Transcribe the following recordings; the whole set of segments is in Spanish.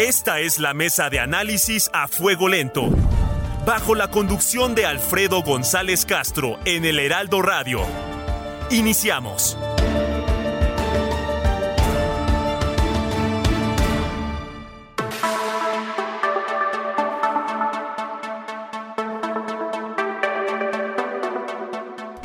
Esta es la mesa de análisis a fuego lento. Bajo la conducción de Alfredo González Castro en el Heraldo Radio. Iniciamos.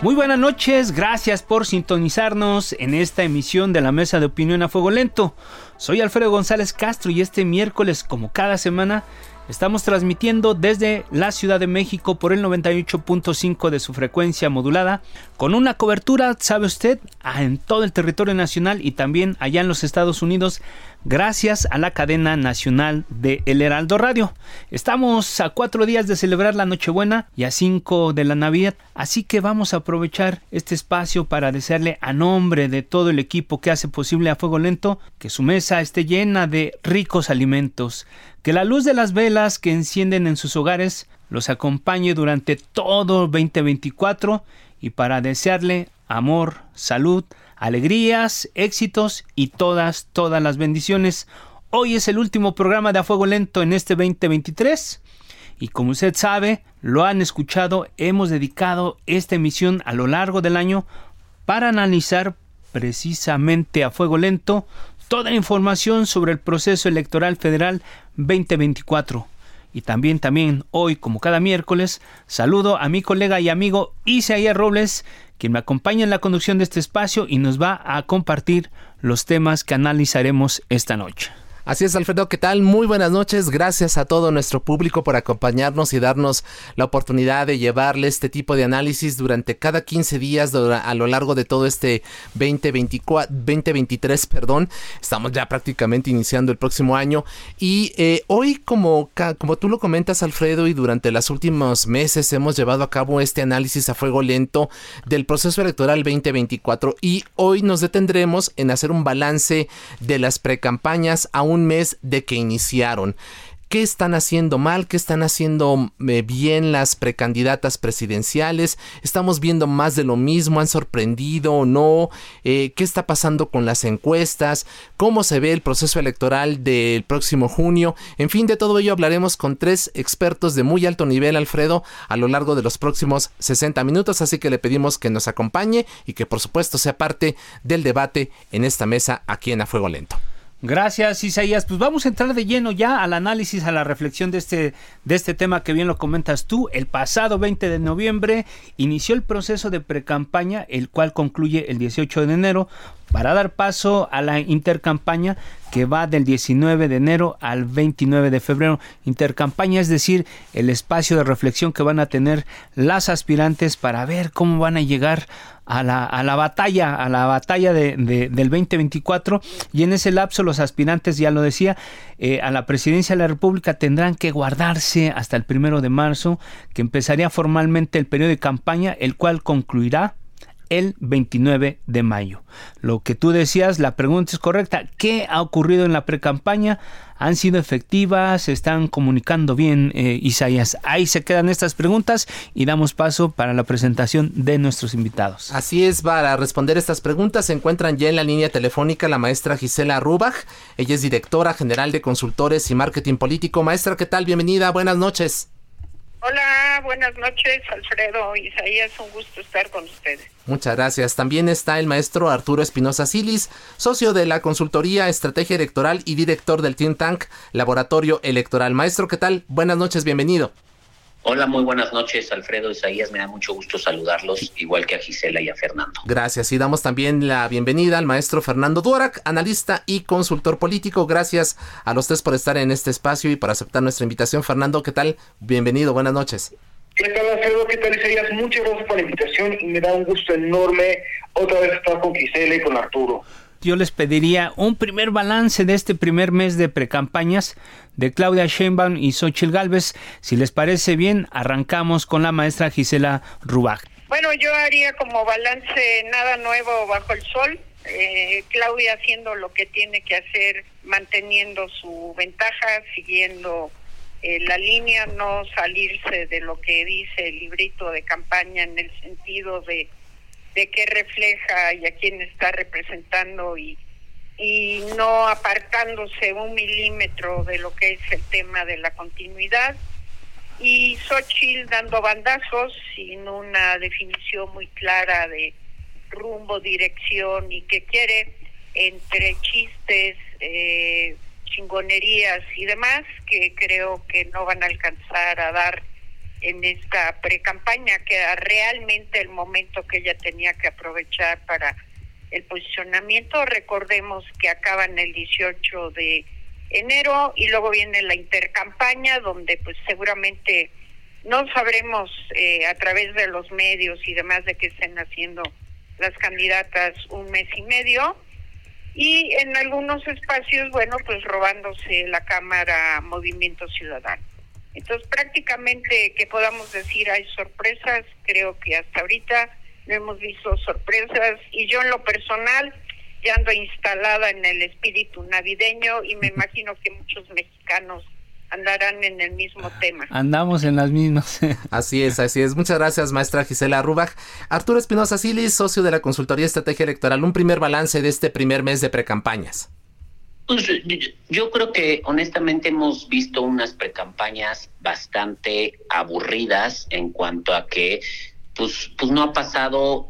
Muy buenas noches, gracias por sintonizarnos en esta emisión de la Mesa de Opinión a Fuego Lento. Soy Alfredo González Castro y este miércoles, como cada semana, Estamos transmitiendo desde la Ciudad de México por el 98.5 de su frecuencia modulada, con una cobertura, sabe usted, en todo el territorio nacional y también allá en los Estados Unidos, gracias a la cadena nacional de El Heraldo Radio. Estamos a cuatro días de celebrar la Nochebuena y a cinco de la Navidad, así que vamos a aprovechar este espacio para desearle a nombre de todo el equipo que hace posible a Fuego Lento que su mesa esté llena de ricos alimentos que la luz de las velas que encienden en sus hogares los acompañe durante todo 2024 y para desearle amor, salud, alegrías, éxitos y todas, todas las bendiciones. Hoy es el último programa de A Fuego Lento en este 2023 y como usted sabe, lo han escuchado, hemos dedicado esta emisión a lo largo del año para analizar precisamente a fuego lento toda la información sobre el proceso electoral federal 2024. Y también, también hoy, como cada miércoles, saludo a mi colega y amigo Isaías Robles, quien me acompaña en la conducción de este espacio y nos va a compartir los temas que analizaremos esta noche. Así es, Alfredo, ¿qué tal? Muy buenas noches. Gracias a todo nuestro público por acompañarnos y darnos la oportunidad de llevarle este tipo de análisis durante cada 15 días a lo largo de todo este 2024, 2023, perdón. Estamos ya prácticamente iniciando el próximo año y eh, hoy, como, como tú lo comentas, Alfredo, y durante los últimos meses hemos llevado a cabo este análisis a fuego lento del proceso electoral 2024 y hoy nos detendremos en hacer un balance de las precampañas aún un mes de que iniciaron. ¿Qué están haciendo mal? ¿Qué están haciendo eh, bien las precandidatas presidenciales? ¿Estamos viendo más de lo mismo? ¿Han sorprendido o no? Eh, ¿Qué está pasando con las encuestas? ¿Cómo se ve el proceso electoral del próximo junio? En fin, de todo ello hablaremos con tres expertos de muy alto nivel, Alfredo, a lo largo de los próximos 60 minutos, así que le pedimos que nos acompañe y que por supuesto sea parte del debate en esta mesa aquí en A Fuego Lento. Gracias, Isaías. Pues vamos a entrar de lleno ya al análisis, a la reflexión de este, de este tema que bien lo comentas tú. El pasado 20 de noviembre inició el proceso de precampaña, el cual concluye el 18 de enero para dar paso a la intercampaña que va del 19 de enero al 29 de febrero. Intercampaña es decir, el espacio de reflexión que van a tener las aspirantes para ver cómo van a llegar a la, a la batalla, a la batalla de, del 2024 y en ese lapso los aspirantes, ya lo decía, eh, a la presidencia de la República tendrán que guardarse hasta el primero de marzo, que empezaría formalmente el periodo de campaña, el cual concluirá el 29 de mayo. Lo que tú decías, la pregunta es correcta. ¿Qué ha ocurrido en la precampaña? ¿Han sido efectivas? ¿Se están comunicando bien, eh, Isaías? Ahí se quedan estas preguntas y damos paso para la presentación de nuestros invitados. Así es, para responder estas preguntas se encuentran ya en la línea telefónica la maestra Gisela Rubach. Ella es directora general de consultores y marketing político. Maestra, ¿qué tal? Bienvenida, buenas noches. Hola, buenas noches, Alfredo Isaías, un gusto estar con ustedes. Muchas gracias. También está el maestro Arturo Espinosa Silis, socio de la consultoría Estrategia Electoral y director del think tank Laboratorio Electoral. Maestro, ¿qué tal? Buenas noches, bienvenido. Hola, muy buenas noches, Alfredo Isaías. Me da mucho gusto saludarlos, igual que a Gisela y a Fernando. Gracias. Y damos también la bienvenida al maestro Fernando Duarac, analista y consultor político. Gracias a los tres por estar en este espacio y por aceptar nuestra invitación. Fernando, ¿qué tal? Bienvenido, buenas noches. ¿Qué tal, Alfredo? ¿Qué tal, Isaías? Muchas gracias por la invitación y me da un gusto enorme otra vez estar con Gisela y con Arturo. Yo les pediría un primer balance de este primer mes de precampañas de Claudia Sheinbaum y Xochitl Galvez. Si les parece bien, arrancamos con la maestra Gisela Rubach. Bueno, yo haría como balance nada nuevo bajo el sol. Eh, Claudia haciendo lo que tiene que hacer, manteniendo su ventaja, siguiendo eh, la línea, no salirse de lo que dice el librito de campaña en el sentido de, de qué refleja y a quién está representando y, y no apartándose un milímetro de lo que es el tema de la continuidad. Y Xochitl dando bandazos sin una definición muy clara de rumbo, dirección y qué quiere, entre chistes, eh, chingonerías y demás que creo que no van a alcanzar a dar en esta pre-campaña, que era realmente el momento que ella tenía que aprovechar para el posicionamiento. Recordemos que acaban el 18 de enero y luego viene la intercampaña donde pues seguramente no sabremos eh, a través de los medios y demás de qué estén haciendo las candidatas un mes y medio y en algunos espacios, bueno, pues robándose la Cámara Movimiento Ciudadano. Entonces, prácticamente que podamos decir hay sorpresas, creo que hasta ahorita no hemos visto sorpresas y yo en lo personal ya ando instalada en el espíritu navideño y me imagino que muchos mexicanos andarán en el mismo tema. Andamos en las mismas. así es, así es. Muchas gracias, maestra Gisela Rubach. Arturo Espinosa Silis, socio de la Consultoría Estrategia Electoral, un primer balance de este primer mes de precampañas. Pues yo creo que honestamente hemos visto unas precampañas bastante aburridas en cuanto a que pues, pues no ha pasado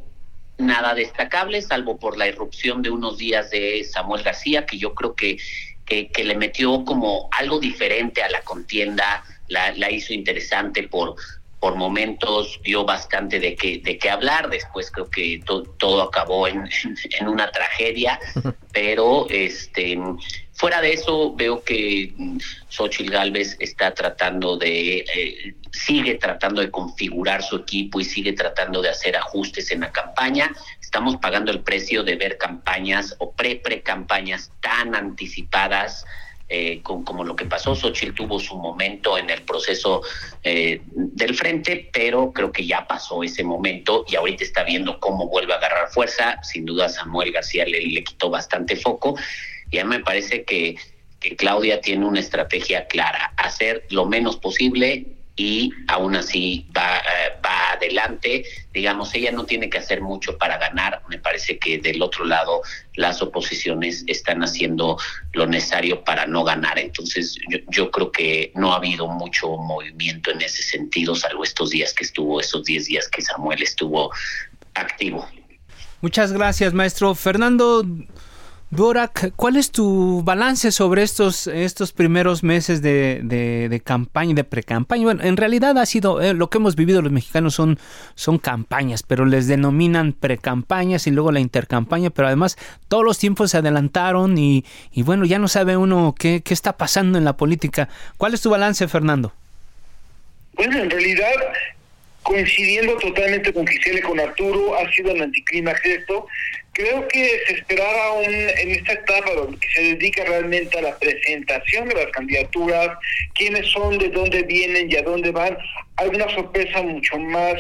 nada destacable, salvo por la irrupción de unos días de Samuel García, que yo creo que que, le metió como algo diferente a la contienda, la, la hizo interesante por, por momentos dio bastante de qué de qué hablar después creo que todo acabó en, en, una tragedia pero este fuera de eso veo que Xochitl Galvez está tratando de eh, sigue tratando de configurar su equipo y sigue tratando de hacer ajustes en la campaña. Estamos pagando el precio de ver campañas o pre pre campañas tan anticipadas eh, con, como lo que pasó. Xochitl tuvo su momento en el proceso eh, del frente, pero creo que ya pasó ese momento y ahorita está viendo cómo vuelve a agarrar fuerza. Sin duda Samuel García le, quitó bastante foco. Y a mí me parece que, que Claudia tiene una estrategia clara, hacer lo menos posible y aún así va, eh, va adelante. Digamos, ella no tiene que hacer mucho para ganar. Me parece que del otro lado las oposiciones están haciendo lo necesario para no ganar. Entonces yo, yo creo que no ha habido mucho movimiento en ese sentido, salvo estos días que estuvo, esos 10 días que Samuel estuvo activo. Muchas gracias, maestro. Fernando, Borak, ¿cuál es tu balance sobre estos, estos primeros meses de, de, campaña, de pre-campaña? Bueno, en realidad ha sido, eh, lo que hemos vivido los mexicanos son, son campañas, pero les denominan pre-campañas y luego la intercampaña, pero además todos los tiempos se adelantaron y, y bueno, ya no sabe uno qué, qué está pasando en la política. ¿Cuál es tu balance, Fernando? Bueno, en realidad coincidiendo totalmente con Gisela y con Arturo, ha sido un anticlímax esto. Creo que se esperaba un, en esta etapa donde se dedica realmente a la presentación de las candidaturas, quiénes son, de dónde vienen y a dónde van, alguna sorpresa mucho más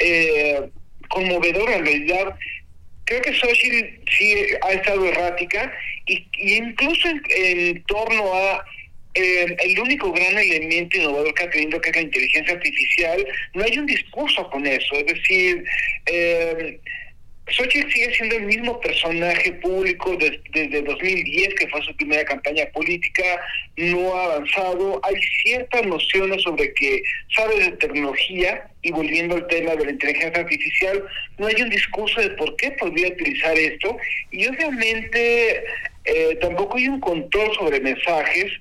eh, conmovedora en realidad. Creo que Xochitl sí ha estado errática y, incluso en torno a eh, el único gran elemento innovador que ha tenido, que es la inteligencia artificial, no hay un discurso con eso. Es decir, eh, Xochitl sigue siendo el mismo personaje público desde 2010, que fue su primera campaña política, no ha avanzado. Hay ciertas nociones sobre que sabe de tecnología, y volviendo al tema de la inteligencia artificial, no hay un discurso de por qué podría utilizar esto, y obviamente eh, tampoco hay un control sobre mensajes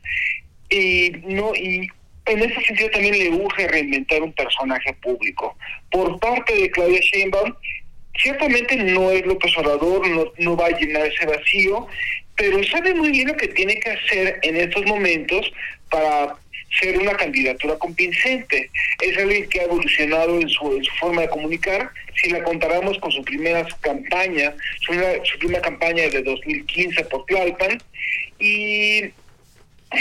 y no y en ese sentido también le urge reinventar un personaje público. Por parte de Claudia Sheinbaum, ciertamente no es López Obrador, no, no va a llenar ese vacío, pero sabe muy bien lo que tiene que hacer en estos momentos para ser una candidatura convincente. Es alguien que ha evolucionado en su, forma de comunicar. Si la comparamos con su primera campaña, su, su primera campaña de 2015 por Tlalpan, y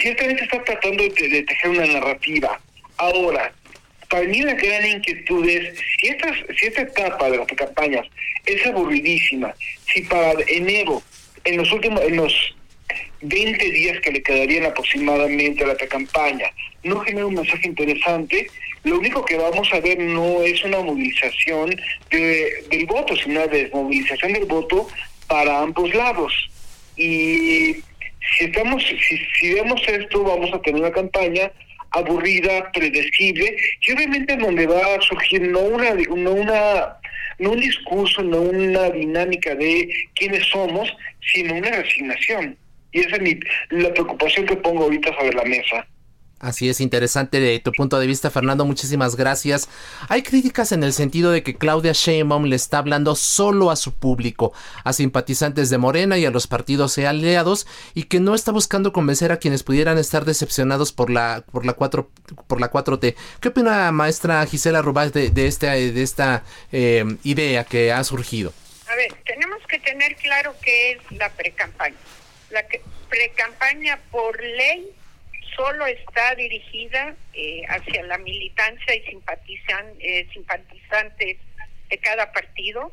ciertamente está tratando de, tejer una narrativa. Ahora, para mí la gran inquietud es, si, si esta etapa de las campañas es aburridísima, si para enero, en los últimos, en los 20 días que le quedarían aproximadamente a la campaña no genera un mensaje interesante, lo único que vamos a ver no es una movilización del voto, sino una desmovilización del voto para ambos lados. Y si estamos, si, si vemos esto, vamos a tener una campaña aburrida, predecible, y obviamente donde va a surgir no una, no una no un discurso, no una dinámica de quiénes somos, sino una resignación. Y esa es mi, la preocupación que pongo ahorita sobre la mesa. Así es, interesante de tu punto de vista, Fernando. Muchísimas gracias. Hay críticas en el sentido de que Claudia Sheinbaum le está hablando solo a su público, a simpatizantes de Morena y a los partidos aliados, y que no está buscando convencer a quienes pudieran estar decepcionados por la por la 4 por la 4T. ¿Qué opina maestra Gisela Rubás de, de, este, de esta eh, idea que ha surgido? A ver, tenemos que tener claro qué es la precampaña. La pre-campaña por ley solo está dirigida eh, hacia la militancia y simpatizan, eh, simpatizantes de cada partido.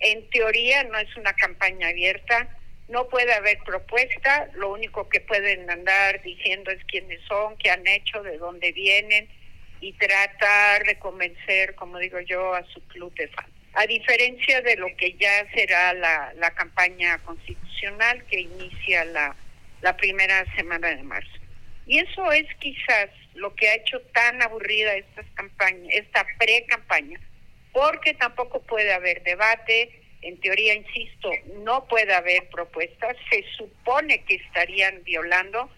En teoría no es una campaña abierta, no puede haber propuesta, lo único que pueden andar diciendo es quiénes son, qué han hecho, de dónde vienen y tratar de convencer, como digo yo, a su club de fans. A diferencia de lo que ya será la, campaña constitucional que inicia la primera semana de marzo. Y eso es quizás lo que ha hecho tan aburrida esta campaña, esta pre-campaña, porque tampoco puede haber debate, en teoría, insisto, no puede haber propuestas, se supone que estarían violando,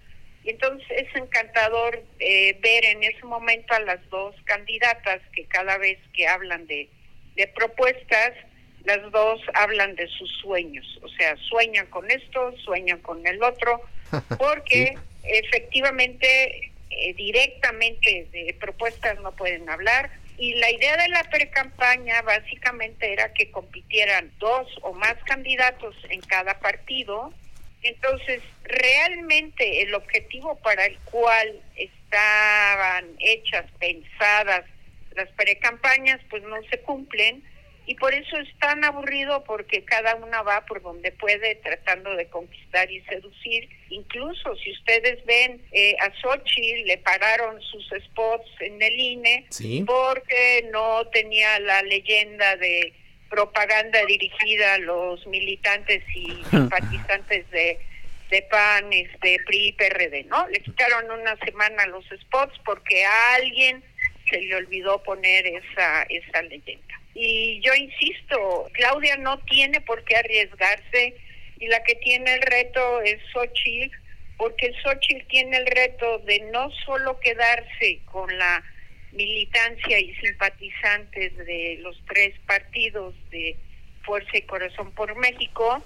y entonces es encantador eh, ver en ese momento a las dos candidatas que cada vez que hablan de, de propuestas, las dos hablan de sus sueños, o sea, sueñan con esto, sueñan con el otro, porque efectivamente eh, directamente de propuestas no pueden hablar y la idea de la pre-campaña básicamente era que compitieran dos o más candidatos en cada partido. Entonces, realmente el objetivo para el cual estaban hechas, pensadas las pre-campañas, pues no se cumplen y por eso es tan aburrido porque cada una va por donde puede tratando de conquistar y seducir. Incluso si ustedes ven eh, a Sochi le pararon sus spots en el INE porque no tenía la leyenda de propaganda dirigida a los militantes y simpatizantes de de PAN, este, PRI, PRD, ¿no? Le quitaron una semana los spots porque a alguien se le olvidó poner esa esa leyenda. Y yo insisto, Claudia no tiene por qué arriesgarse y la que tiene el reto es Xochitl, porque Xochitl tiene el reto de no solo quedarse con la militancia y simpatizantes de los tres partidos de Fuerza y Corazón por México,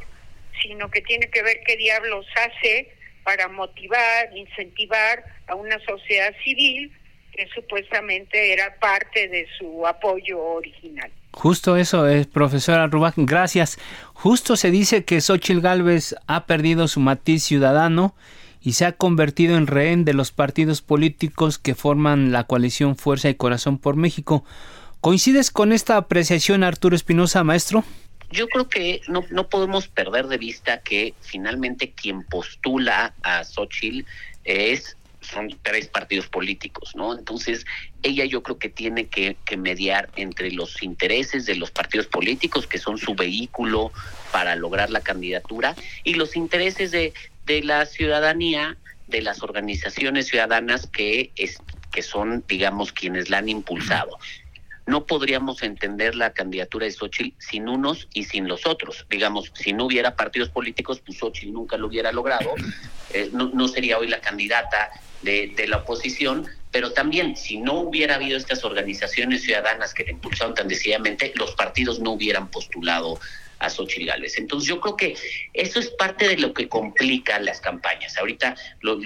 sino que tiene que ver qué diablos hace para motivar, incentivar a una sociedad civil que supuestamente era parte de su apoyo original. Justo eso, es, profesora Rubach, gracias. Justo se dice que Xochitl Gálvez ha perdido su matiz ciudadano y se ha convertido en rehén de los partidos políticos que forman la coalición Fuerza y Corazón por México. ¿Coincides con esta apreciación, Arturo Espinosa, maestro? Yo creo que no, no podemos perder de vista que finalmente quien postula a Xochitl es son tres partidos políticos, ¿no? Entonces, ella yo creo que tiene que, mediar entre los intereses de los partidos políticos, que son su vehículo para lograr la candidatura, y los intereses de, de la ciudadanía, de las organizaciones ciudadanas que, es, que son, digamos, quienes la han impulsado. No podríamos entender la candidatura de Xochitl sin unos y sin los otros. Digamos, si no hubiera partidos políticos, pues Xochitl nunca lo hubiera logrado. Eh, no, sería hoy la candidata de, la oposición, pero también si no hubiera habido estas organizaciones ciudadanas que le impulsaron tan decididamente, los partidos no hubieran postulado a Xochitl Gálvez. Entonces yo creo que eso es parte de lo que complica las campañas. Ahorita lo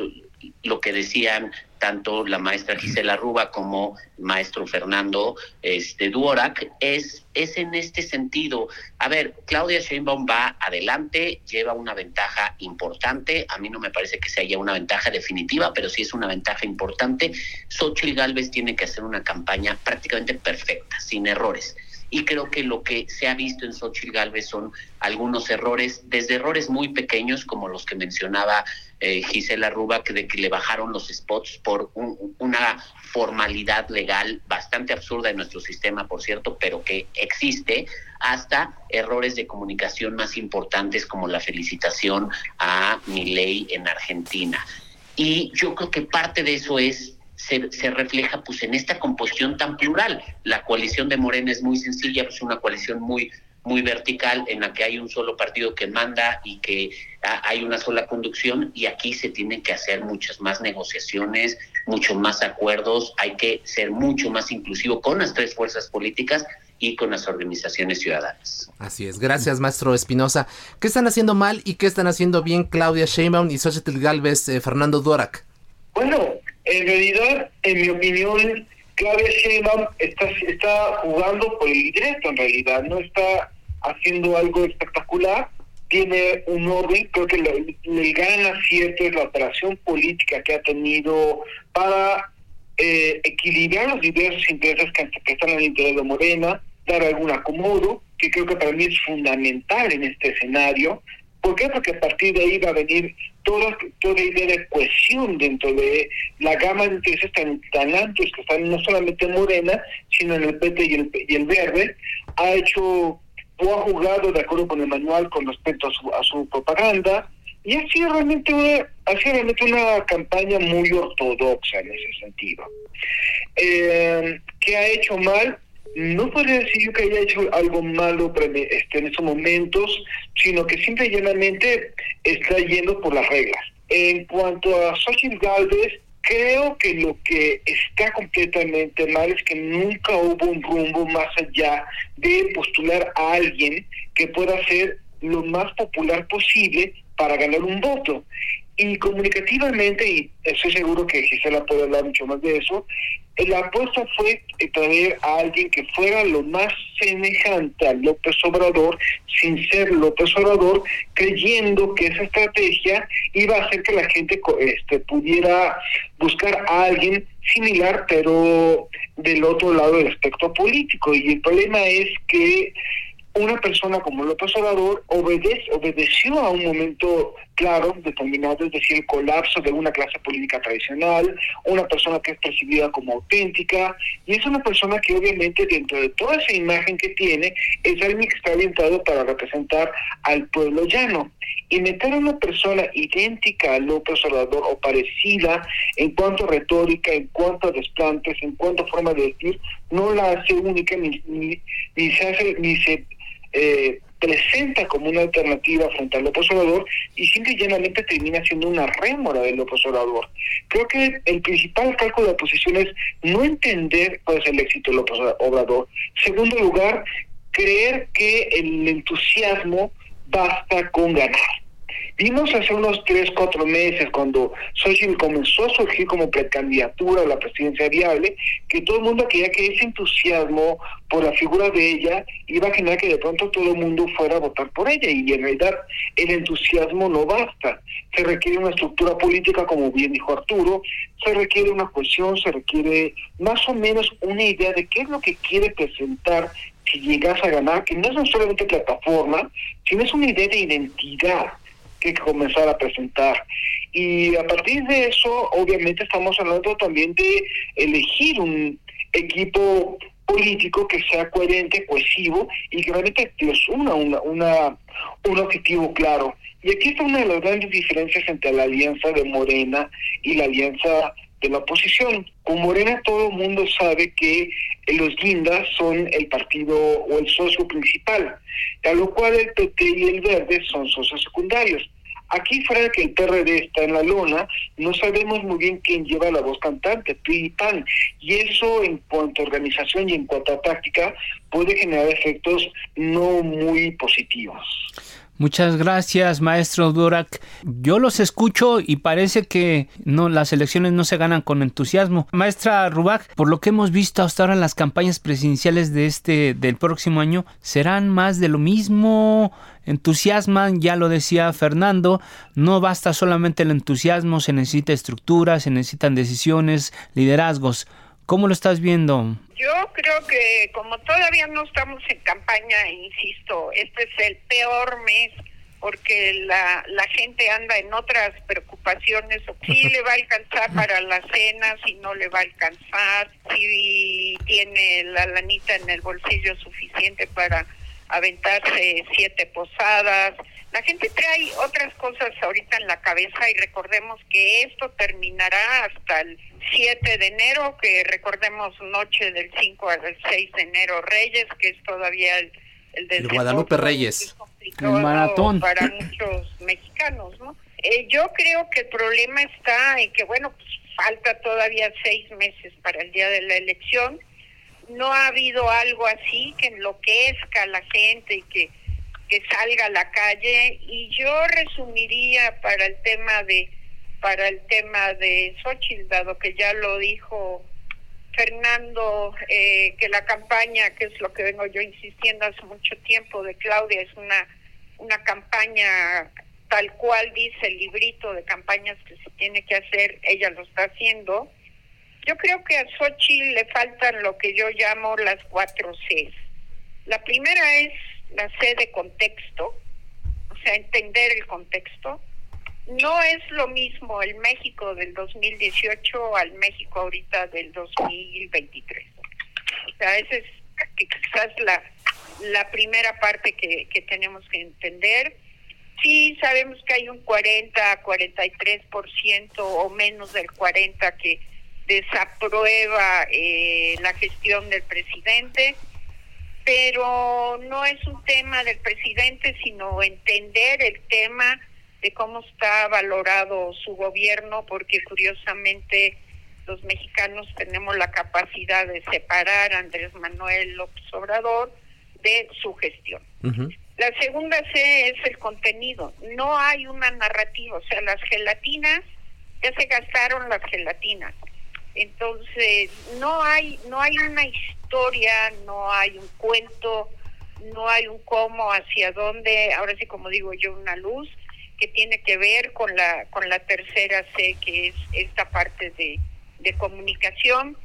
que decían tanto la maestra Gisela Ruba como el maestro Fernando este, Duorak, es, es en este sentido. A ver, Claudia Sheinbaum va adelante, lleva una ventaja importante. A mí no me parece que se haya una ventaja definitiva, pero sí es una ventaja importante. Xochitl Galvez tiene que hacer una campaña prácticamente perfecta, sin errores y creo que lo que se ha visto en Xochitl Galvez son algunos errores, desde errores muy pequeños como los que mencionaba eh, Gisela Ruba, que de que le bajaron los spots por una formalidad legal bastante absurda en nuestro sistema, por cierto, pero que existe, hasta errores de comunicación más importantes como la felicitación a Milei en Argentina. Y yo creo que parte de eso es se, se, refleja pues en esta composición tan plural. La coalición de Morena es muy sencilla, es una coalición muy muy vertical en la que hay un solo partido que manda y que hay una sola conducción y aquí se tienen que hacer muchas más negociaciones, muchos más acuerdos, hay que ser mucho más inclusivo con las tres fuerzas políticas y con las organizaciones ciudadanas. Así es. Gracias, maestro Espinosa. ¿Qué están haciendo mal y qué están haciendo bien Claudia Sheinbaum y Xochitl Galvez, eh, Fernando Duarac? Bueno, en realidad, en mi opinión, Claudia Sheinbaum está, está jugando por el directo, en realidad, no está haciendo algo espectacular, tiene un orden, creo que el, gran acierto es la operación política que ha tenido para eh, equilibrar los diversos intereses que, están en el interior de Morena, dar algún acomodo, que creo que para mí es fundamental en este escenario. ¿Por qué? Porque a partir de ahí va a venir toda, toda idea de cohesión dentro de la gama de intereses tan, tan amplios que están no solamente en Morena, sino en el PT y el, y el Verde. Ha hecho o ha jugado de acuerdo con el manual con respecto a su, a su propaganda y ha sido realmente una, ha sido realmente una campaña muy ortodoxa en ese sentido. Eh, ¿Qué ha hecho mal? No podría decir yo que haya hecho algo malo este, en estos momentos, sino que simple y llanamente está yendo por las reglas. En cuanto a Xochitl Galvez, Creo que lo que está completamente mal es que nunca hubo un rumbo más allá de postular a alguien que pueda ser lo más popular posible para ganar un voto. Y comunicativamente, y estoy seguro que Gisela puede hablar mucho más de eso, la apuesta fue traer a alguien que fuera lo más semejante a López Obrador, sin ser López Obrador, creyendo que esa estrategia iba a hacer que la gente este, pudiera buscar a alguien similar, pero del otro lado del espectro político. Y el problema es que una persona como López Obrador obedeció a un momento claro, determinado, es decir, el colapso de una clase política tradicional, una persona que es percibida como auténtica, y es una persona que obviamente dentro de toda esa imagen que tiene, es alguien que está orientado para representar al pueblo llano. Y meter a una persona idéntica a López Obrador o parecida en cuanto a retórica, en cuanto a desplantes, en cuanto a forma de decir, no la hace única ni, ni, ni se hace, ni se eh, presenta como una alternativa frente al López Obrador y simple y llanamente termina siendo una rémora del López Obrador. Creo que el principal cálculo de la oposición es no entender cuál es el éxito del López Obrador. Segundo lugar, creer que el entusiasmo basta con ganar. Vimos hace unos tres, cuatro meses, cuando Xochitl comenzó a surgir como precandidatura a la presidencia viable, que todo el mundo quería que ese entusiasmo por la figura de ella iba a generar que de pronto todo el mundo fuera a votar por ella. Y en realidad el entusiasmo no basta. Se requiere una estructura política, como bien dijo Arturo, se requiere una cohesión, se requiere más o menos una idea de qué es lo que quiere presentar si llegas a ganar, que no es solamente plataforma, sino es una idea de identidad que comenzar a presentar. Y a partir de eso, obviamente estamos hablando también de elegir un equipo político que sea coherente, cohesivo y que realmente les una, una, una, un objetivo claro. Y aquí está una de las grandes diferencias entre la alianza de Morena y la alianza de la oposición. Con Morena todo el mundo sabe que los guindas son el partido o el socio principal, a lo cual el PT y el Verde son socios secundarios. Aquí fuera que el PRD está en la lona, no sabemos muy bien quién lleva la voz cantante, PRI y PAN. Y eso en cuanto a organización y en cuanto a táctica puede generar efectos no muy positivos. Muchas gracias, maestro Durak. Yo los escucho y parece que no las elecciones no se ganan con entusiasmo. Maestra Rubach, por lo que hemos visto hasta ahora en las campañas presidenciales de este del próximo año, serán más de lo mismo, entusiasman, ya lo decía Fernando, no basta solamente el entusiasmo, se necesita estructura, se necesitan decisiones, liderazgos. ¿Cómo lo estás viendo? Yo creo que como todavía no estamos en campaña, insisto, este es el peor mes porque la, la gente anda en otras preocupaciones, si le va a alcanzar para la cena, si no le va a alcanzar, si tiene la lanita en el bolsillo suficiente para aventarse siete posadas. La gente trae otras cosas ahorita en la cabeza y recordemos que esto terminará hasta el 7 de enero, que recordemos noche del 5 al 6 de enero Reyes, que es todavía el, el, Guadalupe Reyes. El maratón. Para muchos mexicanos, ¿no? Eh, yo creo que el problema está en que, bueno, pues falta todavía seis meses para el día de la elección. No ha habido algo así que enloquezca a la gente y que, que salga a la calle. Y yo resumiría para el tema de para el tema de Xochitl, dado que ya lo dijo Fernando, eh, que la campaña, que es lo que vengo yo insistiendo hace mucho tiempo de Claudia, es una, una campaña tal cual dice el librito de campañas que se tiene que hacer, ella lo está haciendo. Yo creo que a Xochitl le faltan lo que yo llamo las cuatro Cs. La primera es la C de contexto, o sea, entender el contexto no es lo mismo el México del 2018 al México ahorita del 2023. O sea, esa es quizás la, la primera parte que, que tenemos que entender. Sí, sabemos que hay un 40, 43% o menos del 40% que desaprueba eh, la gestión del presidente, pero no es un tema del presidente, sino entender el tema de cómo está valorado su gobierno, porque curiosamente los mexicanos tenemos la capacidad de separar a Andrés Manuel López Obrador de su gestión. La segunda C es el contenido. No hay una narrativa, o sea, las gelatinas ya se gastaron las gelatinas. Entonces, no hay no hay una historia, no hay un cuento, no hay un cómo, hacia dónde, ahora sí como digo yo, una luz que tiene que ver con la con la tercera C, que es esta parte de, de comunicación,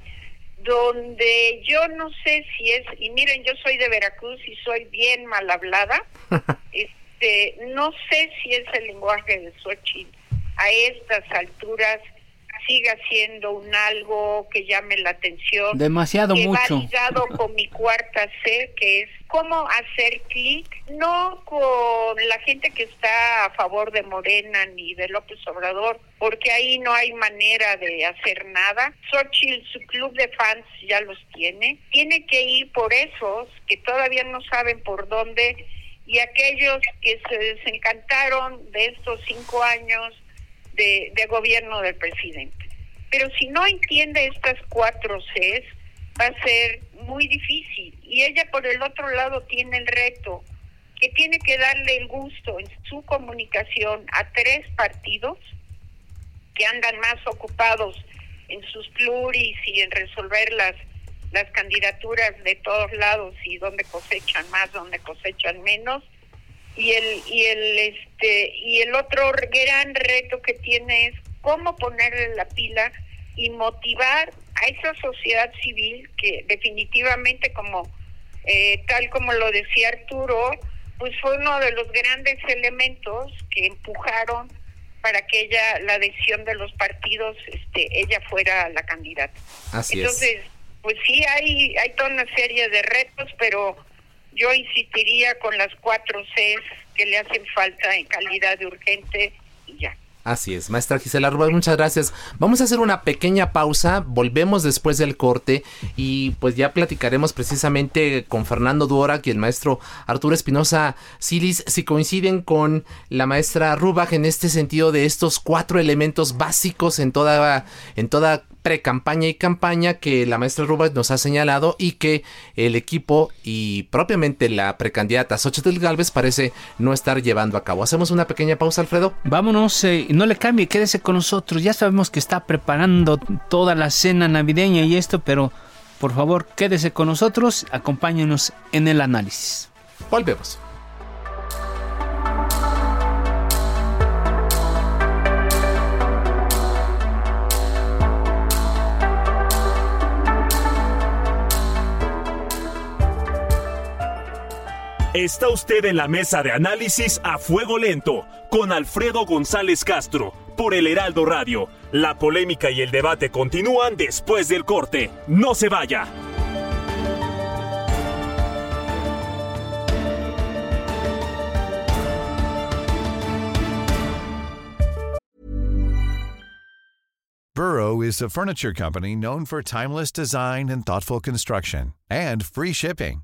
donde yo no sé si es, y miren, yo soy de Veracruz y soy bien mal hablada, este, no sé si es el lenguaje de Xochitl a estas alturas siga siendo un algo que llame la atención. Demasiado que mucho. Ligado con mi cuarta C, que es cómo hacer clic, no con la gente que está a favor de Morena ni de López Obrador, porque ahí no hay manera de hacer nada. Xochitl, su club de fans ya los tiene. Tiene que ir por esos que todavía no saben por dónde y aquellos que se desencantaron de estos cinco años de, gobierno del presidente. Pero si no entiende estas cuatro Cs, va a ser muy difícil. Y ella por el otro lado tiene el reto que tiene que darle el gusto en su comunicación a tres partidos que andan más ocupados en sus pluris y en resolver las las candidaturas de todos lados y donde cosechan más, donde cosechan menos, y el y el este y el otro gran reto que tiene es cómo ponerle la pila y motivar a esa sociedad civil que definitivamente como eh, tal como lo decía Arturo pues fue uno de los grandes elementos que empujaron para que ella la decisión de los partidos este ella fuera la candidata. Entonces pues sí hay hay toda una serie de retos pero yo insistiría con las cuatro Cs que le hacen falta en calidad de urgente y ya. Así es, maestra Gisela Rubén, muchas gracias. Vamos a hacer una pequeña pausa, volvemos después del corte y pues ya platicaremos precisamente con Fernando Duora y el maestro Arturo Espinosa Silis si coinciden con la maestra Rubach en este sentido de estos cuatro elementos básicos en toda, en toda pre-campaña y campaña que la maestra Rubach nos ha señalado y que el equipo y propiamente la precandidata Xochitl Galvez parece no estar llevando a cabo. Hacemos una pequeña pausa, Alfredo. Vámonos, eh, no le cambie, quédese con nosotros. Ya sabemos que está preparando toda la cena navideña y esto, pero por favor quédese con nosotros, acompáñenos en el análisis. Volvemos. Está usted en la mesa de análisis a fuego lento con Alfredo González Castro por el Heraldo Radio. La polémica y el debate continúan después del corte. No se vaya. Burrow is a furniture company known for timeless design and thoughtful construction and free shipping.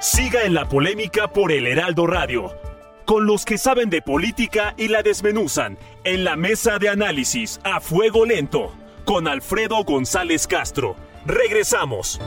Siga en la polémica por el Heraldo Radio, con los que saben de política y la desmenuzan en la mesa de análisis a fuego lento, con Alfredo González Castro. Regresamos.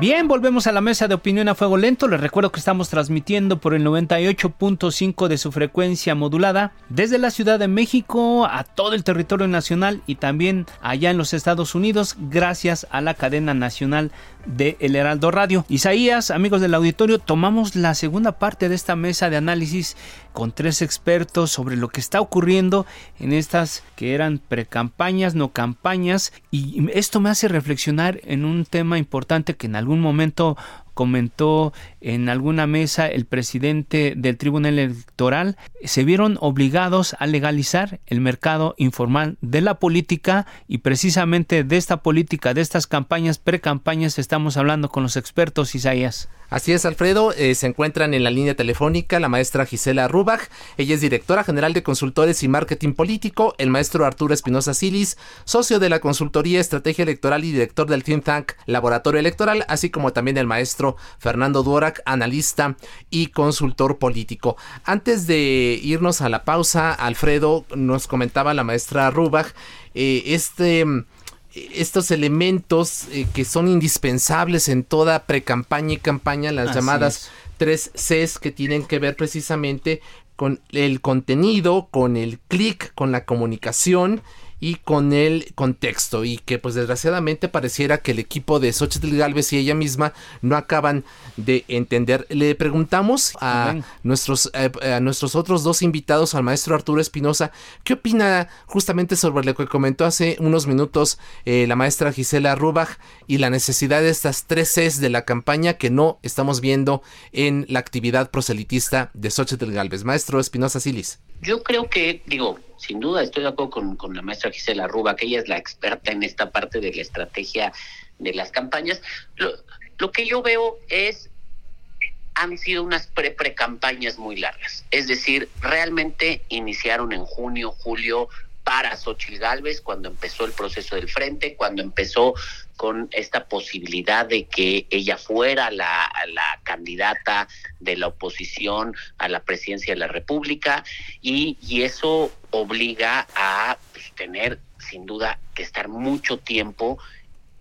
Bien, volvemos a la mesa de opinión a fuego lento. Les recuerdo que estamos transmitiendo por el 98.5 de su frecuencia modulada desde la Ciudad de México a todo el territorio nacional y también allá en los Estados Unidos gracias a la cadena nacional de El Heraldo Radio. Isaías, amigos del auditorio, tomamos la segunda parte de esta mesa de análisis con tres expertos sobre lo que está ocurriendo en estas que eran precampañas, no campañas, y esto me hace reflexionar en un tema importante que en algún momento comentó en alguna mesa el presidente del Tribunal Electoral, se vieron obligados a legalizar el mercado informal de la política y precisamente de esta política, de estas campañas, precampañas, estamos hablando con los expertos, Isaías. Así es, Alfredo. Eh, se encuentran en la línea telefónica la maestra Gisela Rubach. Ella es directora general de consultores y marketing político. El maestro Arturo Espinosa Silis, socio de la consultoría Estrategia Electoral y director del think tank Laboratorio Electoral, así como también el maestro Fernando Duorak, analista y consultor político. Antes de irnos a la pausa, Alfredo nos comentaba la maestra Rubach eh, este estos elementos eh, que son indispensables en toda pre-campaña y campaña, las llamadas tres Cs que tienen que ver precisamente con el contenido, con el clic, con la comunicación y con el contexto y que pues desgraciadamente pareciera que el equipo de Xochitl Galvez y ella misma no acaban de entender. Le preguntamos a nuestros eh, a nuestros otros dos invitados, al maestro Arturo Espinosa, ¿qué opina justamente sobre lo que comentó hace unos minutos eh, la maestra Gisela Rubach y la necesidad de estas tres Cs de la campaña que no estamos viendo en la actividad proselitista de Xochitl Galvez? Maestro Espinosa Silis. Yo creo que, digo, sin duda estoy de acuerdo con, con la maestra Gisela Ruba, que ella es la experta en esta parte de la estrategia de las campañas. Lo, lo que yo veo es han sido unas pre-pre-campañas muy largas. Es decir, realmente iniciaron en junio, julio, para Xochitl Galvez cuando empezó el proceso del frente, cuando empezó con esta posibilidad de que ella fuera la, la candidata de la oposición a la presidencia de la República y, y eso obliga a pues, tener sin duda que estar mucho tiempo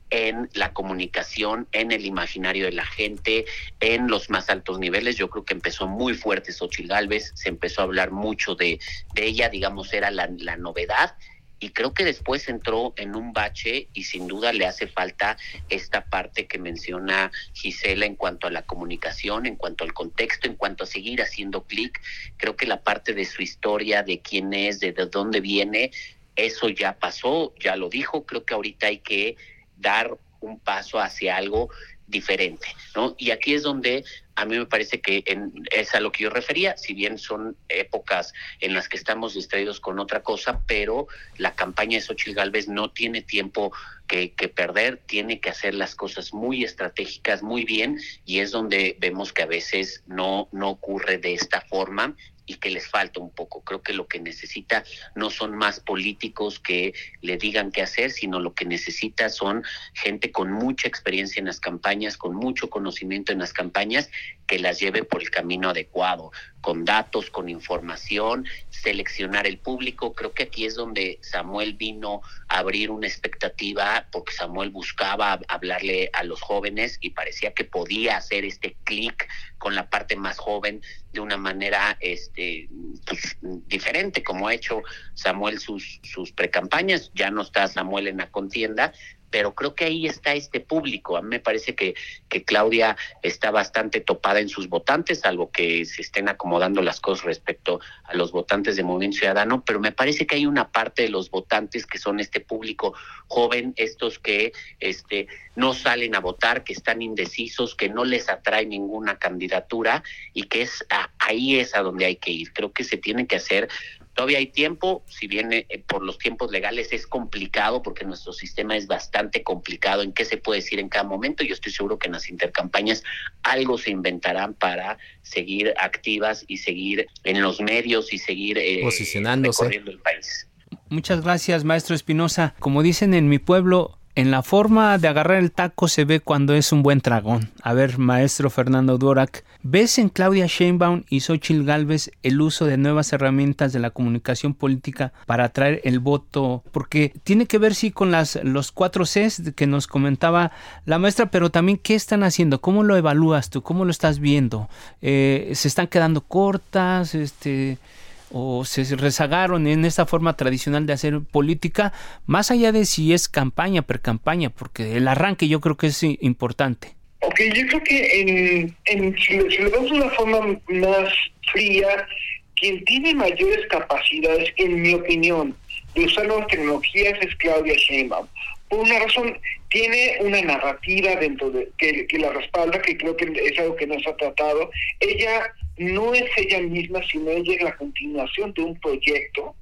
en la comunicación, en el imaginario de la gente, en los más altos niveles. Yo creo que empezó muy fuerte Xochitl Galvez, se empezó a hablar mucho de, de ella, digamos, era la, la novedad y creo que después entró en un bache y sin duda le hace falta esta parte que menciona Gisela en cuanto a la comunicación, en cuanto al contexto, en cuanto a seguir haciendo clic. Creo que la parte de su historia, de quién es, de, de dónde viene, eso ya pasó, ya lo dijo. Creo que ahorita hay que dar un paso hacia algo diferente, ¿no? Y aquí es donde a mí me parece que es a lo que yo refería, si bien son épocas en las que estamos distraídos con otra cosa, pero la campaña de Xochitl Galvez no tiene tiempo que, que, perder, tiene que hacer las cosas muy estratégicas, muy bien, y es donde vemos que a veces no, no ocurre de esta forma y que les falta un poco. Creo que lo que necesita no son más políticos que le digan qué hacer, sino lo que necesita son gente con mucha experiencia en las campañas, con mucho conocimiento en las campañas, que las lleve por el camino adecuado, con datos, con información, seleccionar el público. Creo que aquí es donde Samuel vino a abrir una expectativa, porque Samuel buscaba hablarle a los jóvenes y parecía que podía hacer este clic con la parte más joven de una manera este pues, diferente como ha hecho Samuel sus sus precampañas. Ya no está Samuel en la contienda pero creo que ahí está este público. A mí me parece que, que Claudia está bastante topada en sus votantes, algo que se estén acomodando las cosas respecto a los votantes de Movimiento Ciudadano, pero me parece que hay una parte de los votantes que son este público joven, estos que este, no salen a votar, que están indecisos, que no les atrae ninguna candidatura y que es ahí es a donde hay que ir. Creo que se tiene que hacer Todavía hay tiempo, si bien eh, por los tiempos legales es complicado porque nuestro sistema es bastante complicado en qué se puede decir en cada momento. Yo estoy seguro que en las intercampañas algo se inventarán para seguir activas y seguir en los medios y seguir eh, posicionándose recorriendo el país. Muchas gracias, maestro Espinosa. Como dicen en mi pueblo, en la forma de agarrar el taco se ve cuando es un buen dragón. A ver, maestro Fernando Dorak, ¿ves en Claudia Sheinbaum y Xochitl Galvez el uso de nuevas herramientas de la comunicación política para atraer el voto? Porque tiene que ver, sí, con las, los cuatro Cs que nos comentaba la maestra, pero también qué están haciendo, cómo lo evalúas tú, cómo lo estás viendo. Eh, ¿Se están quedando cortas? Este o se rezagaron en esta forma tradicional de hacer política, más allá de si es campaña per campaña, porque el arranque yo creo que es importante. Ok, yo creo que si, lo, vemos de una forma más fría, quien tiene mayores capacidades, en mi opinión, de usar nuevas tecnologías es Claudia Sheinbaum. Por una razón, tiene una narrativa dentro de que, que la respalda, que creo que es algo que no se ha tratado. Ella no es ella misma, sino ella es la continuación de un proyecto.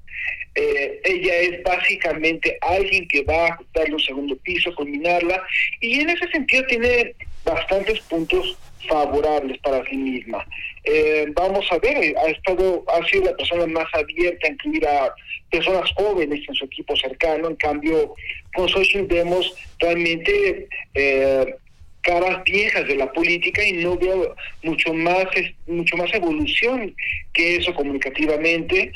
Eh, ella es básicamente alguien que va a ajustarle un segundo piso, combinarla, y en ese sentido tiene bastantes puntos favorables para sí misma. Eh, vamos a ver, ha estado, ha sido la persona más abierta a incluir a personas jóvenes en su equipo cercano, en cambio con Social vemos realmente eh, caras viejas de la política y no veo mucho más mucho más evolución que eso comunicativamente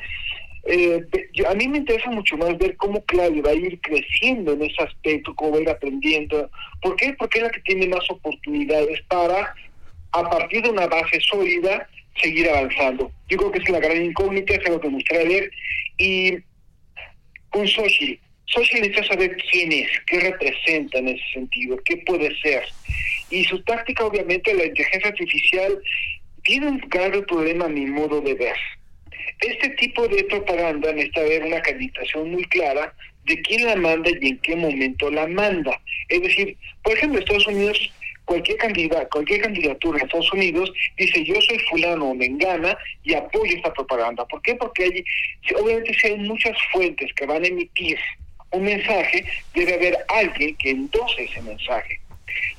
eh, a mí me interesa mucho más ver cómo Claudia va a ir creciendo en ese aspecto, cómo va a ir aprendiendo. ¿Por qué? Porque es la que tiene más oportunidades para, a partir de una base sólida, seguir avanzando. Yo creo que es la gran incógnita, es algo que me gustaría ver. Y con Sochi, Sochi necesita saber quién es, qué representa en ese sentido, qué puede ser. Y su táctica, obviamente, la inteligencia artificial tiene un grave problema a mi modo de ver. Este tipo de propaganda necesita haber una acreditación muy clara de quién la manda y en qué momento la manda. Es decir, por ejemplo, Estados Unidos, cualquier candidato, cualquier candidatura en Estados Unidos dice yo soy fulano o mengana y apoyo esta propaganda. ¿Por qué? Porque hay, obviamente si hay muchas fuentes que van a emitir un mensaje, debe haber alguien que endose ese mensaje.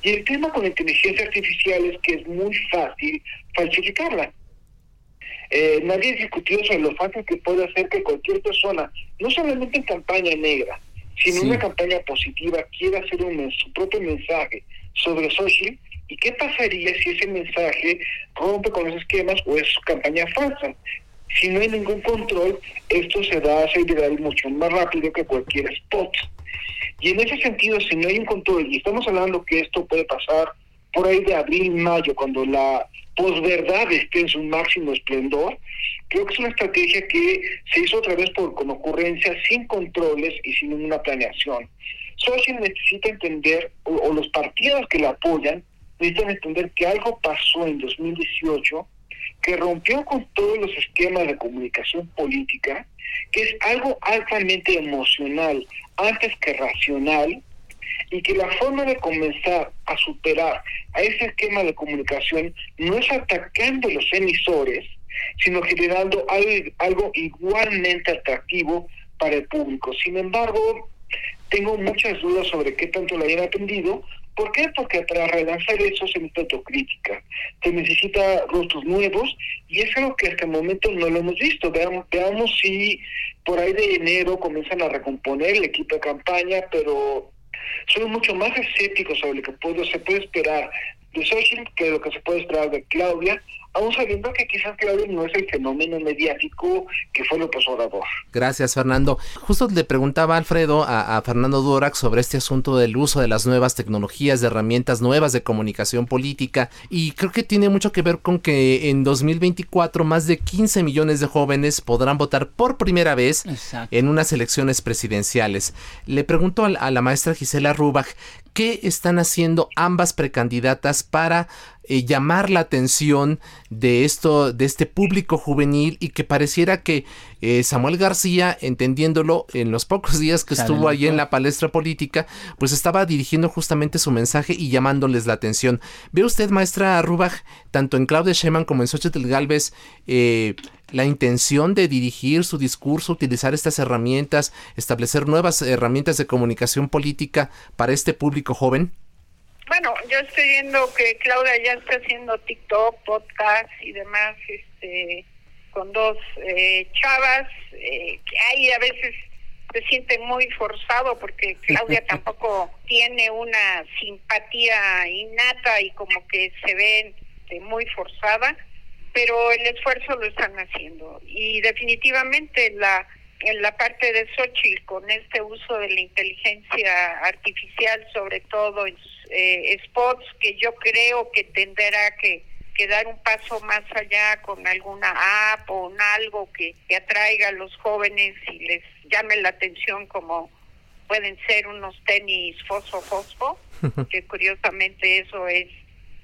Y el tema con la inteligencia artificial es que es muy fácil falsificarla. Eh, nadie ha discutido sobre lo fácil que puede hacer que cualquier persona, no solamente en campaña negra, sino en una campaña positiva, quiera hacer un, su propio mensaje sobre social y qué pasaría si ese mensaje rompe con los esquemas o es campaña falsa. Si no hay ningún control, esto se da a ser mucho más rápido que cualquier spot. Y en ese sentido, si no hay un control, y estamos hablando que esto puede pasar por ahí de abril, mayo, cuando la posverdad esté en su máximo esplendor, creo que es una estrategia que se hizo otra vez por con ocurrencia, sin controles y sin una planeación. Social necesita entender, o los partidos que la apoyan, necesitan entender que algo pasó en 2018 que rompió con todos los esquemas de comunicación política, que es algo altamente emocional antes que racional, y que la forma de comenzar a superar a ese esquema de comunicación no es atacando los emisores, sino generando algo, igualmente atractivo para el público. Sin embargo, tengo muchas dudas sobre qué tanto lo hayan atendido. ¿Por qué? Porque para relanzar eso se necesita autocrítica, se necesita rostros nuevos y es algo que hasta el momento no lo hemos visto. Veamos, veamos si por ahí de enero comienzan a recomponer el equipo de campaña, pero soy mucho más escéptico sobre lo que puedo, se puede esperar de Xochitl que lo que se puede esperar de Claudia, aún sabiendo que quizás Claudia no es el fenómeno mediático que fue López Obrador. Gracias, Fernando. Justo le preguntaba Alfredo a, Fernando Dorax sobre este asunto del uso de las nuevas tecnologías, de herramientas nuevas de comunicación política, y creo que tiene mucho que ver con que en 2024 más de 15 millones de jóvenes podrán votar por primera vez en unas elecciones presidenciales. Le pregunto a, a la maestra Gisela Rubach, ¿qué están haciendo ambas precandidatas para eh, llamar la atención de esto, de este público juvenil y que pareciera que eh, Samuel García, entendiéndolo en los pocos días que estuvo allí en la palestra política, pues estaba dirigiendo justamente su mensaje y llamándoles la atención. ¿Ve usted, maestra Rubach, tanto en Claudia Sheinbaum como en Xochitl Galvez, eh, la intención de dirigir su discurso, utilizar estas herramientas, establecer nuevas herramientas de comunicación política para este público joven? Bueno, yo estoy viendo que Claudia ya está haciendo TikTok, podcast y demás, este, con dos eh, chavas, eh, que hay a veces se siente muy forzado porque Claudia tampoco tiene una simpatía innata y como que se ve muy forzada, pero el esfuerzo lo están haciendo. Y definitivamente la en la parte de Xochitl con este uso de la inteligencia artificial sobre todo en eh, spots que yo creo que tendrá que, que, dar un paso más allá con alguna app o un algo que, que atraiga a los jóvenes y les llame la atención como pueden ser unos tenis fosfo-fosfo, que curiosamente eso es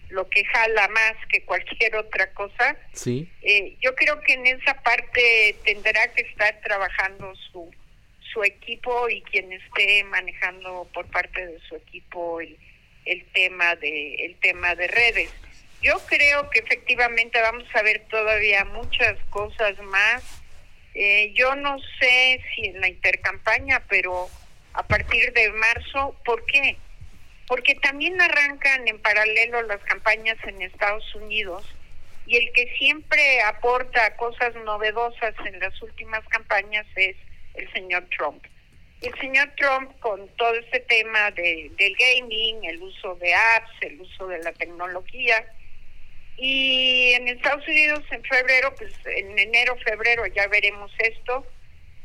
lo que jala más que cualquier otra cosa. Sí. Eh, yo creo que en esa parte tendrá que estar trabajando su su equipo y quien esté manejando por parte de su equipo el, el tema de el tema de redes. Yo creo que efectivamente vamos a ver todavía muchas cosas más. Eh, yo no sé si en la intercampaña, pero a partir de marzo, ¿por qué? Porque también arrancan en paralelo las campañas en Estados Unidos y el que siempre aporta cosas novedosas en las últimas campañas es el señor Trump el señor Trump con todo este tema de, del gaming, el uso de apps, el uso de la tecnología. Y en Estados Unidos en febrero, pues en enero, febrero ya veremos esto.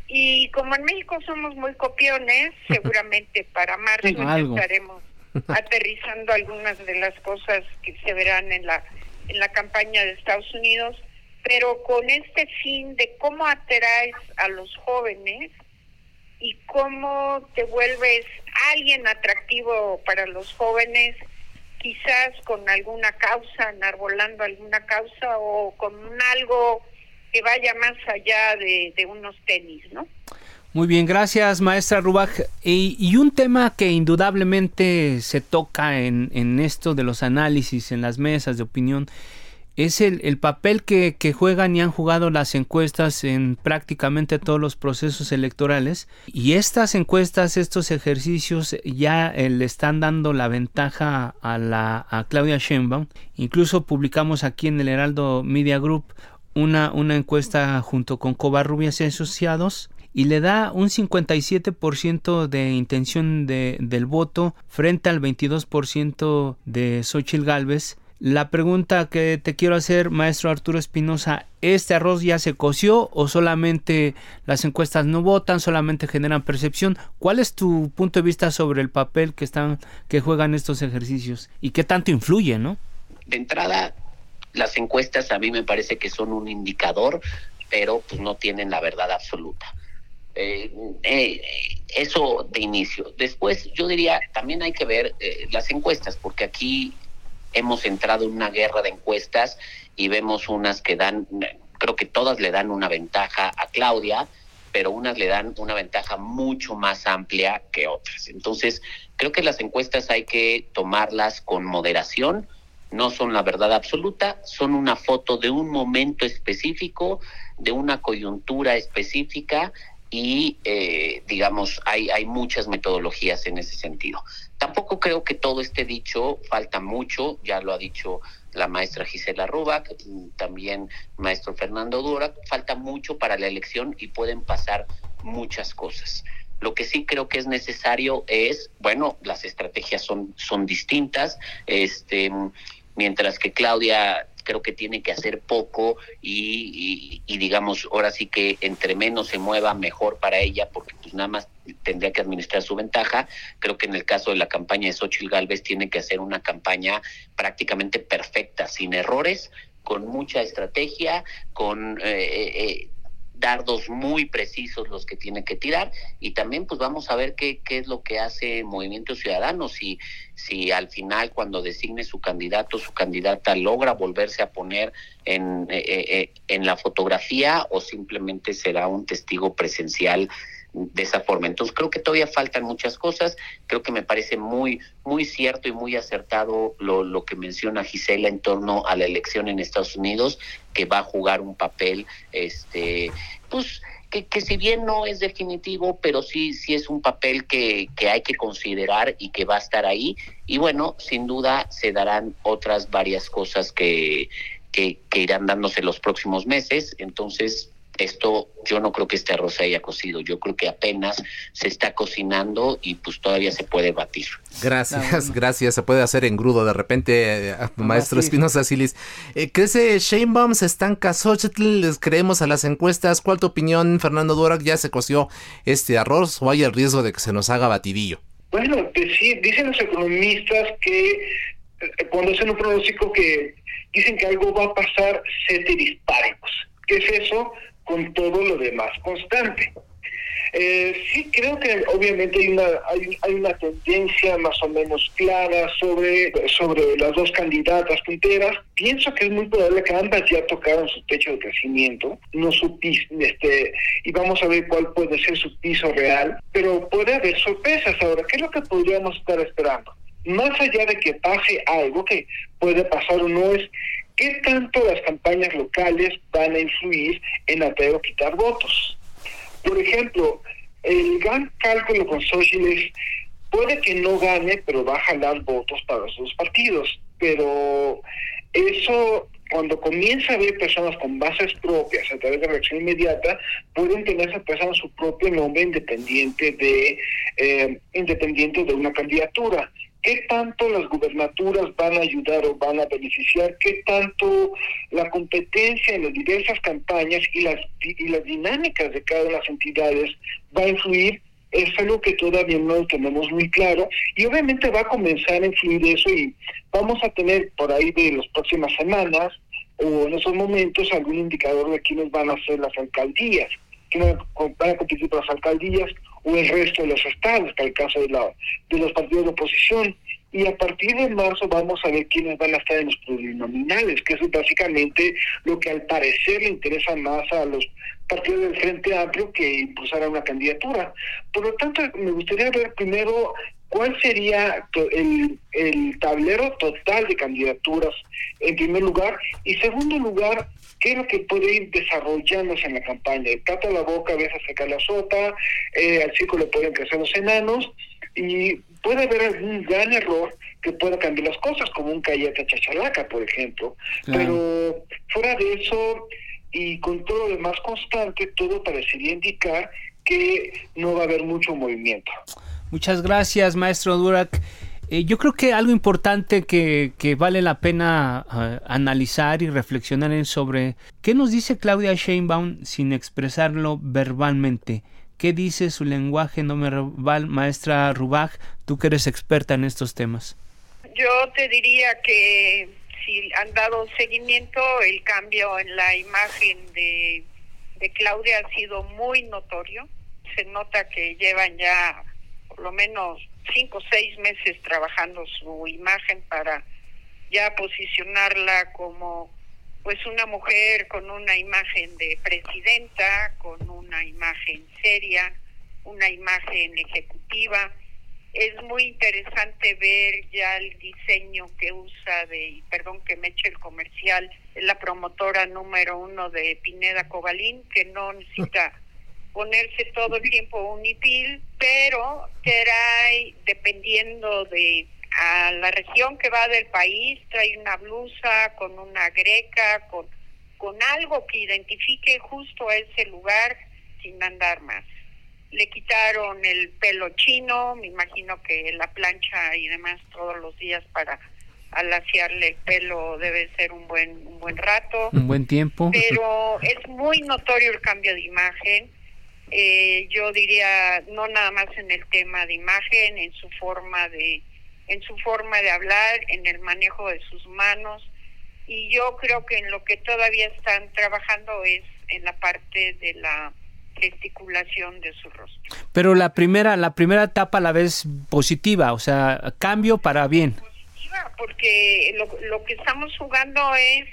Y como en México somos muy copiones, seguramente para marzo estaremos aterrizando algunas de las cosas que se verán en la en la campaña de Estados Unidos, pero con este fin de cómo atraes a los jóvenes y cómo te vuelves alguien atractivo para los jóvenes, quizás con alguna causa, enarbolando alguna causa o con algo que vaya más allá de, unos tenis, ¿no? Muy bien, gracias maestra Rubach. Y, un tema que indudablemente se toca en, esto de los análisis, en las mesas de opinión, es el, el papel que, juegan y han jugado las encuestas en prácticamente todos los procesos electorales. Y estas encuestas, estos ejercicios ya eh, le están dando la ventaja a, la, Claudia Sheinbaum. Incluso publicamos aquí en el Heraldo Media Group una, una encuesta junto con Covarrubias y Asociados y le da un 57% de intención de, del voto frente al 22% de Xochitl Galvez la pregunta que te quiero hacer, maestro Arturo Espinosa, ¿este arroz ya se coció o solamente las encuestas no votan, solamente generan percepción? ¿Cuál es tu punto de vista sobre el papel que están que juegan estos ejercicios y qué tanto influye, no? De entrada, las encuestas a mí me parece que son un indicador, pero pues no tienen la verdad absoluta. Eh, eh, eso de inicio. Después, yo diría, también hay que ver eh, las encuestas, porque aquí hemos entrado en una guerra de encuestas y vemos unas que dan, creo que todas le dan una ventaja a Claudia, pero unas le dan una ventaja mucho más amplia que otras. Entonces, creo que las encuestas hay que tomarlas con moderación, no son la verdad absoluta, son una foto de un momento específico, de una coyuntura específica y eh, digamos hay hay muchas metodologías en ese sentido. Tampoco creo que todo esté dicho, falta mucho, ya lo ha dicho la maestra Gisela Rubac, también maestro Fernando Dura, falta mucho para la elección y pueden pasar muchas cosas. Lo que sí creo que es necesario es, bueno, las estrategias son, son distintas, este, mientras que Claudia creo que tiene que hacer poco y, digamos, ahora sí que entre menos se mueva, mejor para ella, porque pues nada más tendría que administrar su ventaja. Creo que en el caso de la campaña de Xochitl Galvez tiene que hacer una campaña prácticamente perfecta, sin errores, con mucha estrategia, con eh, eh, eh dardos muy precisos los que tiene que tirar y también pues vamos a ver qué, es lo que hace Movimiento Ciudadano, si, si al final cuando designe su candidato, su candidata logra volverse a poner en, eh, eh, en la fotografía o simplemente será un testigo presencial de esa forma. Entonces creo que todavía faltan muchas cosas, creo que me parece muy, muy cierto y muy acertado lo, lo que menciona Gisela en torno a la elección en Estados Unidos, que va a jugar un papel, este, pues, que, que si bien no es definitivo, pero sí, sí es un papel que, que hay que considerar y que va a estar ahí. Y bueno, sin duda se darán otras varias cosas que, que, que irán dándose los próximos meses. Entonces, esto yo no creo que este arroz se haya cocido, yo creo que apenas se está cocinando y pues todavía se puede batir. Gracias, gracias, se puede hacer engrudo de repente, eh, maestro Espinosa Silis. Eh, ¿Crece Sheinbaum, se estanca Xochitl, les creemos a las encuestas? ¿Cuál tu opinión, Fernando Durak? ¿Ya se coció este arroz o hay el riesgo de que se nos haga batidillo? Bueno, pues sí, dicen los economistas que eh, cuando hacen un pronóstico que dicen que algo va a pasar ceteris paribus. ¿Qué es eso? Con todo lo demás constante. Eh, sí creo que obviamente hay una hay, hay, una tendencia más o menos clara sobre sobre las dos candidatas punteras. Pienso que es muy probable que ambas ya tocaron su techo de crecimiento, no su este, y vamos a ver cuál puede ser su piso real, pero puede haber sorpresas ahora. ¿Qué es lo que podríamos estar esperando? Más allá de que pase algo que puede pasar o no es ¿Qué tanto las campañas locales van a influir en atraer o quitar votos? Por ejemplo, el gran cálculo con Xochitl puede que no gane, pero va a jalar votos para los dos partidos. Pero eso, cuando comienza a haber personas con bases propias a través de reacción inmediata, pueden tener esa persona su propio nombre independiente de, eh, independiente de una candidatura qué tanto las gubernaturas van a ayudar o van a beneficiar, qué tanto la competencia en las diversas campañas y las, y las dinámicas de cada una de las entidades va a influir, es algo que todavía no lo tenemos muy claro y obviamente va a comenzar a influir eso y vamos a tener por ahí de las próximas semanas o en esos momentos algún indicador de quiénes van a ser las alcaldías, quiénes van a competir por las alcaldías o el resto de los estados, es el caso de, la, de los partidos de oposición. Y a partir de marzo vamos a ver quiénes van a estar en los plurinominales, que es básicamente lo que al parecer le interesa más a los partidos del Frente Amplio que impulsar una candidatura. Por lo tanto, me gustaría ver primero cuál sería el, el tablero total de candidaturas en primer lugar y segundo lugar qué es lo que puede ir desarrollándose en la campaña. El a la boca, a veces sacar la sopa, eh, al chico le pueden crecer los enanos y puede haber algún gran error que pueda cambiar las cosas, como un cayete chachalaca, por ejemplo. Pero fuera de eso y con todo lo demás constante, todo parecería indicar que no va a haber mucho movimiento. Muchas gracias, maestro Durac. Eh, yo creo que algo importante que, vale la pena uh, analizar y reflexionar es sobre qué nos dice Claudia Sheinbaum sin expresarlo verbalmente. ¿Qué dice su lenguaje no verbal, maestra Rubach? Tú que eres experta en estos temas. Yo te diría que si han dado seguimiento, el cambio en la imagen de Claudia ha sido muy notorio. Se nota que llevan ya por lo menos cinco o seis meses trabajando su imagen para ya posicionarla como pues una mujer con una imagen de presidenta, con una imagen seria, una imagen ejecutiva. Es muy interesante ver ya el diseño que usa de, perdón que me eche el comercial, es la promotora número uno de Pineda Cobalín, que no necesita ponerse todo el tiempo unipil, pero trae, dependiendo de a la región que va del país, trae una blusa con una greca, con, con algo que identifique justo a ese lugar sin andar más. Le quitaron el pelo chino, me imagino que la plancha y demás todos los días para alaciarle el pelo debe ser un buen un buen rato. Un buen tiempo. Pero es muy notorio el cambio de imagen. Eh, yo diría no nada más en el tema de imagen, en su forma de en su forma de hablar, en el manejo de sus manos y yo creo que en lo que todavía están trabajando es en la parte de la gesticulación de su rostro. Pero la primera la primera etapa a la vez positiva, o sea, cambio para bien. Positiva porque lo, lo que estamos jugando es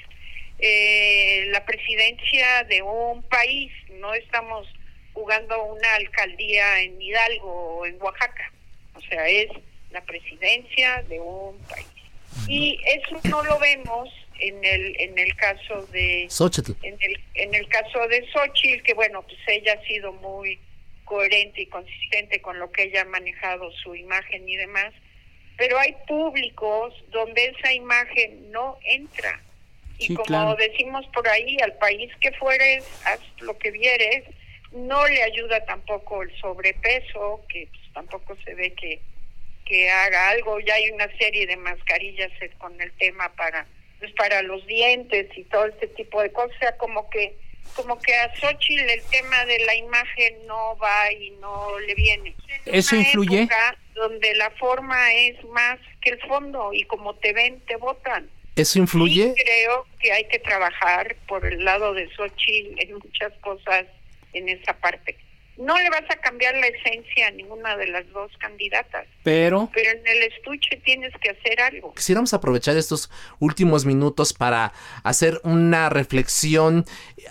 eh, la presidencia de un país, no estamos jugando una alcaldía en Hidalgo o en Oaxaca, o sea, es la presidencia de un país. Y eso no lo vemos en el en el caso de Xochitl. en el en el caso de Xochitl, que bueno, pues ella ha sido muy coherente y consistente con lo que ella ha manejado su imagen y demás, pero hay públicos donde esa imagen no entra. Y Sí, como claro. decimos por ahí, al país que fueres, haz lo que vieres, no le ayuda tampoco el sobrepeso, que pues, tampoco se ve que, que haga algo. Ya hay una serie de mascarillas con el tema para pues para los dientes y todo este tipo de cosas, o sea, como que como que a Xochitl el tema de la imagen no va y no le viene. En ¿Eso una influye? época donde la forma es más que el fondo y como te ven, te votan. ¿Eso influye? Sí creo que hay que trabajar por el lado de Xochitl en muchas cosas en esa parte. No le vas a cambiar la esencia a ninguna de las dos candidatas, Pero pero en el estuche tienes que hacer algo. Quisiéramos aprovechar estos últimos minutos para hacer una reflexión.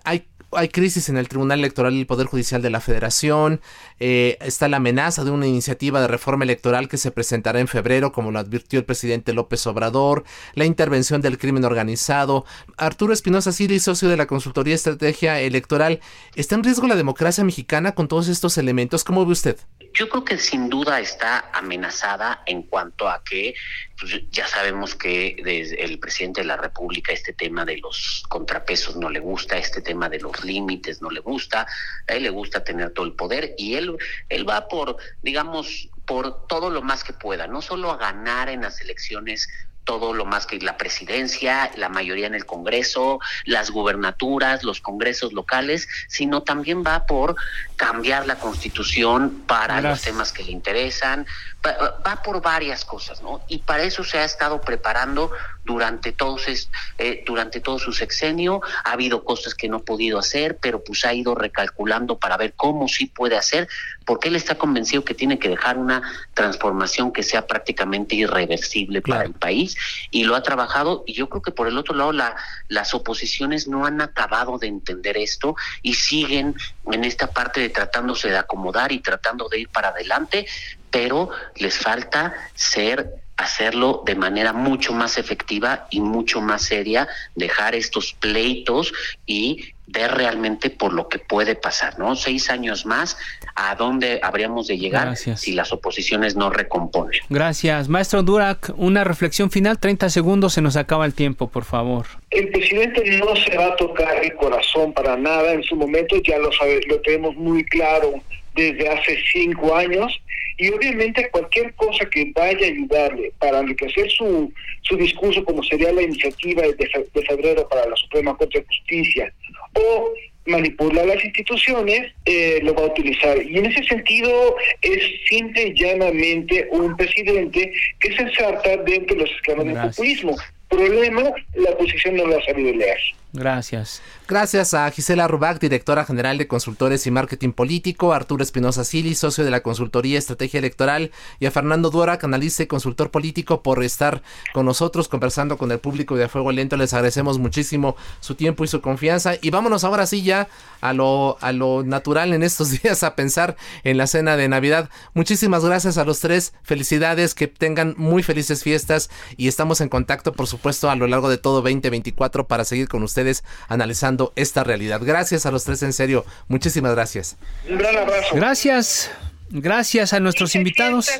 Hay, hay crisis en el Tribunal Electoral y el Poder Judicial de la Federación. Eh, está la amenaza de una iniciativa de reforma electoral que se presentará en febrero, como lo advirtió el presidente López Obrador. La intervención del crimen organizado. Arturo Espinosa Siri, socio de la consultoría Estrategia Electoral. ¿Está en riesgo la democracia mexicana con todos estos elementos? ¿Cómo ve usted? Yo creo que sin duda está amenazada en cuanto a que pues, ya sabemos que desde el presidente de la República este tema de los contrapesos no le gusta, este tema de los límites no le gusta, a él le gusta tener todo el poder y él, él va por, digamos, por todo lo más que pueda, no solo a ganar en las elecciones todo lo más que la presidencia, la mayoría en el Congreso, las gubernaturas, los congresos locales, sino también va por cambiar la constitución para los temas que le interesan, va, va por varias cosas, ¿no? Y para eso se ha estado preparando durante todos es- eh, durante todo su sexenio, ha habido cosas que no ha podido hacer, pero pues ha ido recalculando para ver cómo sí puede hacer, porque él está convencido que tiene que dejar una transformación que sea prácticamente irreversible para el país y lo ha trabajado y yo creo que por el otro lado la, las oposiciones no han acabado de entender esto y siguen en esta parte de tratándose de acomodar y tratando de ir para adelante, pero les falta ser hacerlo de manera mucho más efectiva y mucho más seria, dejar estos pleitos y ver realmente por lo que puede pasar, ¿no? Seis años más, ¿a dónde habríamos de llegar Gracias. si las oposiciones no recomponen? gracias, maestro Durac, una reflexión final, 30 segundos, se nos acaba el tiempo, por favor. El presidente no se va a tocar el corazón para nada en su momento, ya lo sabe, lo tenemos muy claro desde hace cinco años y obviamente cualquier cosa que vaya a ayudarle para enriquecer su, su discurso, como sería la iniciativa de, fe- de febrero para la Suprema Corte de Justicia, o manipular las instituciones, eh, lo va a utilizar. Y en ese sentido es simple y llanamente un presidente que se ensarta dentro de los esquemas del populismo. problema, la oposición no lo ha sabido leer. Gracias. Gracias a Gisela Rubac, directora general de Consultores y Marketing Político, Arturo Espinosa Sili, socio de la Consultoría Estrategia Electoral, y a Fernando Duara, analista y consultor político, por estar con nosotros conversando con el público de Fuego Lento. Les agradecemos muchísimo su tiempo y su confianza. Y vámonos ahora sí ya a lo, a lo natural en estos días, a pensar en la cena de Navidad. Muchísimas gracias a los tres. Felicidades, que tengan muy felices fiestas y estamos en contacto, por supuesto, a lo largo de todo 2024 para seguir con ustedes analizando esta realidad. Gracias a los tres, en serio. Muchísimas gracias. Un gran abrazo. Gracias. Gracias a nuestros invitados.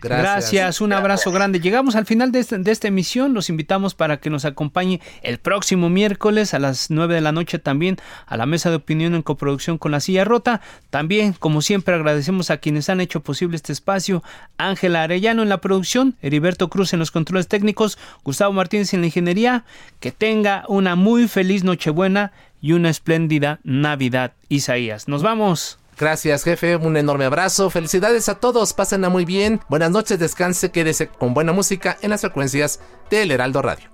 Gracias. un abrazo grande. Llegamos al final este, de, esta emisión. Los invitamos para que nos acompañe el próximo miércoles a las 9 de la noche también a la mesa de opinión en coproducción con la silla rota. También, como siempre, agradecemos a quienes han hecho posible este espacio. Ángela Arellano en la producción, Heriberto Cruz en los controles técnicos, Gustavo Martínez en la ingeniería. Que tenga una muy feliz Nochebuena y una espléndida Navidad, Isaías. Nos vamos. Gracias, jefe. Un enorme abrazo. Felicidades a todos. Pásenla muy bien. Buenas noches, descanse, quédese con buena música en las frecuencias del Heraldo Radio.